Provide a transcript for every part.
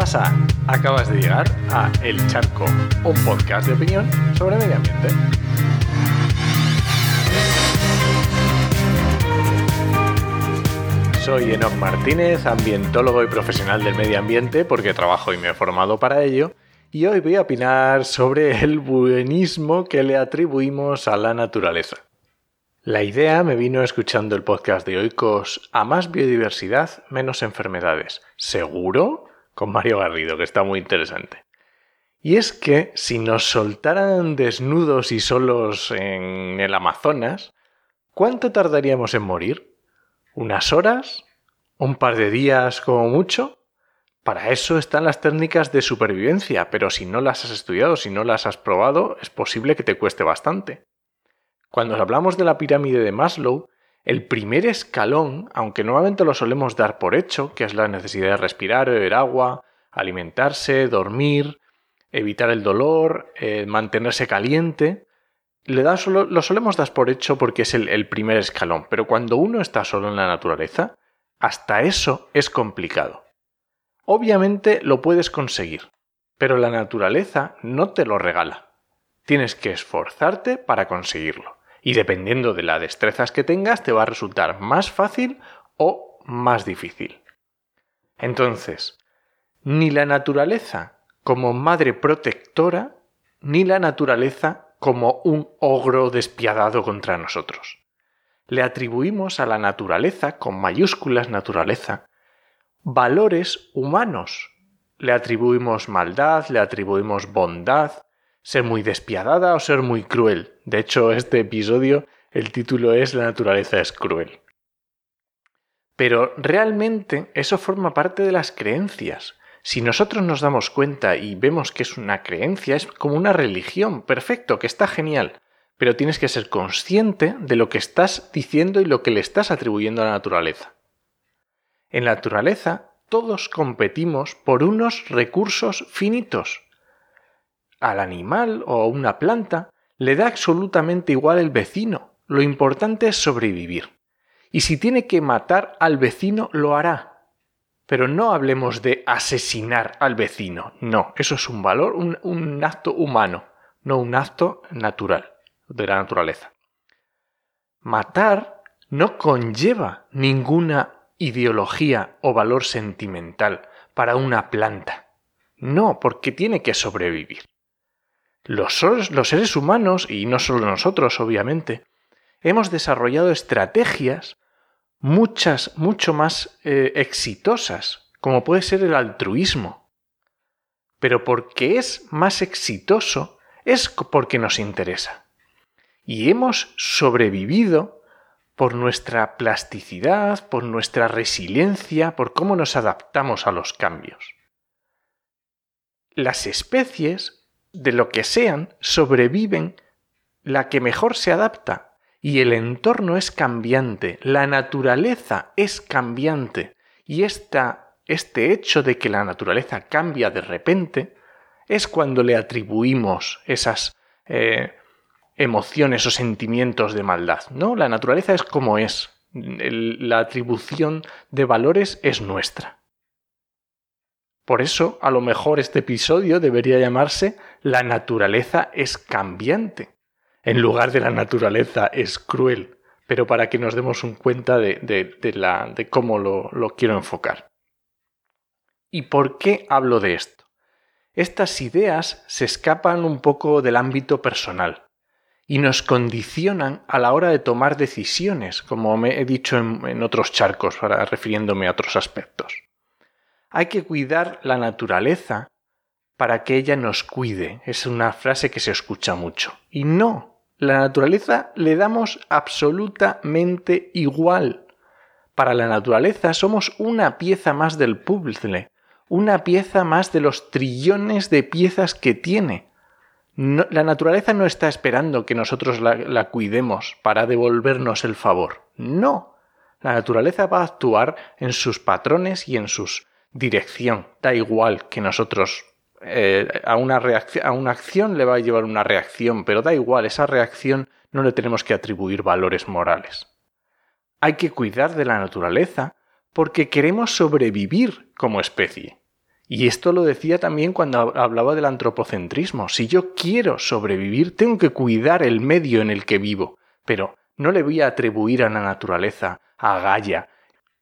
¿Qué pasa? Acabas de llegar a El Charco, un podcast de opinión sobre medio ambiente. Soy Enoch Martínez, ambientólogo y profesional del medio ambiente porque trabajo y me he formado para ello. Y hoy voy a opinar sobre el buenismo que le atribuimos a la naturaleza. La idea me vino escuchando el podcast de Oikos a más biodiversidad, menos enfermedades. ¿Seguro? Con Mario Garrido, que está muy interesante. Y es que si nos soltaran desnudos y solos en el Amazonas, ¿cuánto tardaríamos en morir? ¿Unas horas? ¿Un par de días como mucho? Para eso están las técnicas de supervivencia, pero si no las has estudiado, si no las has probado, es posible que te cueste bastante. Cuando hablamos de la pirámide de Maslow, el primer escalón, aunque normalmente lo solemos dar por hecho, que es la necesidad de respirar, beber agua, alimentarse, dormir, evitar el dolor, eh, mantenerse caliente, le lo solemos dar por hecho porque es el primer escalón, pero cuando uno está solo en la naturaleza, hasta eso es complicado. Obviamente lo puedes conseguir, pero la naturaleza no te lo regala. Tienes que esforzarte para conseguirlo y dependiendo de las destrezas que tengas te va a resultar más fácil o más difícil. Entonces, ni la naturaleza como madre protectora, ni la naturaleza como un ogro despiadado contra nosotros. Le atribuimos a la naturaleza, con mayúsculas naturaleza, valores humanos. Le atribuimos maldad, le atribuimos bondad, ser muy despiadada o ser muy cruel. De hecho, este episodio, el título es La naturaleza es cruel. Pero realmente eso forma parte de las creencias. Si nosotros nos damos cuenta y vemos que es una creencia, es como una religión, perfecto, que está genial, pero tienes que ser consciente de lo que estás diciendo y lo que le estás atribuyendo a la naturaleza. En la naturaleza todos competimos por unos recursos finitos al animal o a una planta le da absolutamente igual el vecino. Lo importante es sobrevivir. Y si tiene que matar al vecino, lo hará. Pero no hablemos de asesinar al vecino. No, eso es un valor, un, un acto humano, no un acto natural, de la naturaleza. Matar no conlleva ninguna ideología o valor sentimental para una planta. No, porque tiene que sobrevivir. Los, seres humanos, y no solo nosotros, obviamente, hemos desarrollado estrategias muchas, mucho más eh, exitosas, como puede ser el altruismo. Pero porque es más exitoso, es porque nos interesa. Y hemos sobrevivido por nuestra plasticidad, por nuestra resiliencia, por cómo nos adaptamos a los cambios. Las especies de lo que sean, sobreviven la que mejor se adapta. Y el entorno es cambiante, la naturaleza es cambiante. Y esta, este hecho de que la naturaleza cambia de repente es cuando le atribuimos esas eh, emociones o sentimientos de maldad. ¿no? La naturaleza es como es. la atribución de valores es nuestra. Por eso, a lo mejor este episodio debería llamarse La naturaleza es cambiante, en lugar de la naturaleza es cruel, pero para que nos demos un cuenta de, cómo lo, lo quiero enfocar. ¿Y por qué hablo de esto? Estas ideas se escapan un poco del ámbito personal y nos condicionan a la hora de tomar decisiones, como me he dicho en, en otros charcos, refiriéndome a otros aspectos. Hay que cuidar la naturaleza para que ella nos cuide. Es una frase que se escucha mucho. Y no, la naturaleza le damos absolutamente igual. Para la naturaleza somos una pieza más del puzzle, una pieza más de los trillones de piezas que tiene. la naturaleza no está esperando que nosotros la, la cuidemos para devolvernos el favor. No. La naturaleza va a actuar en sus patrones y en sus dirección. Da igual que nosotros eh, a, una a una acción le va a llevar una reacción, pero da igual, esa reacción no le tenemos que atribuir valores morales. Hay que cuidar de la naturaleza porque queremos sobrevivir como especie. Y esto lo decía también cuando hablaba del antropocentrismo. Si yo quiero sobrevivir, tengo que cuidar el medio en el que vivo. Pero no le voy a atribuir a la naturaleza, a Gaia,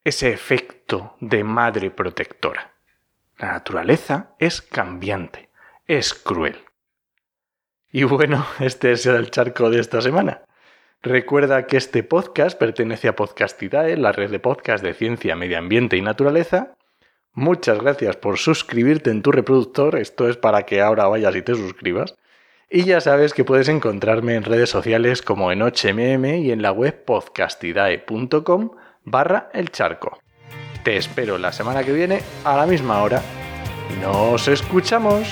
ese efecto de madre protectora. La naturaleza es cambiante, es cruel. Y bueno, este es el charco de esta semana. Recuerda que este podcast pertenece a Podcastidae, la red de podcast de ciencia, medio ambiente y naturaleza, Muchas gracias por suscribirte en tu reproductor, esto es para que ahora vayas y te suscribas. Y ya sabes que puedes encontrarme en redes sociales como en HMM y en la web podcastidae.com barra el charco. Te espero la semana que viene a la misma hora. ¡Nos escuchamos!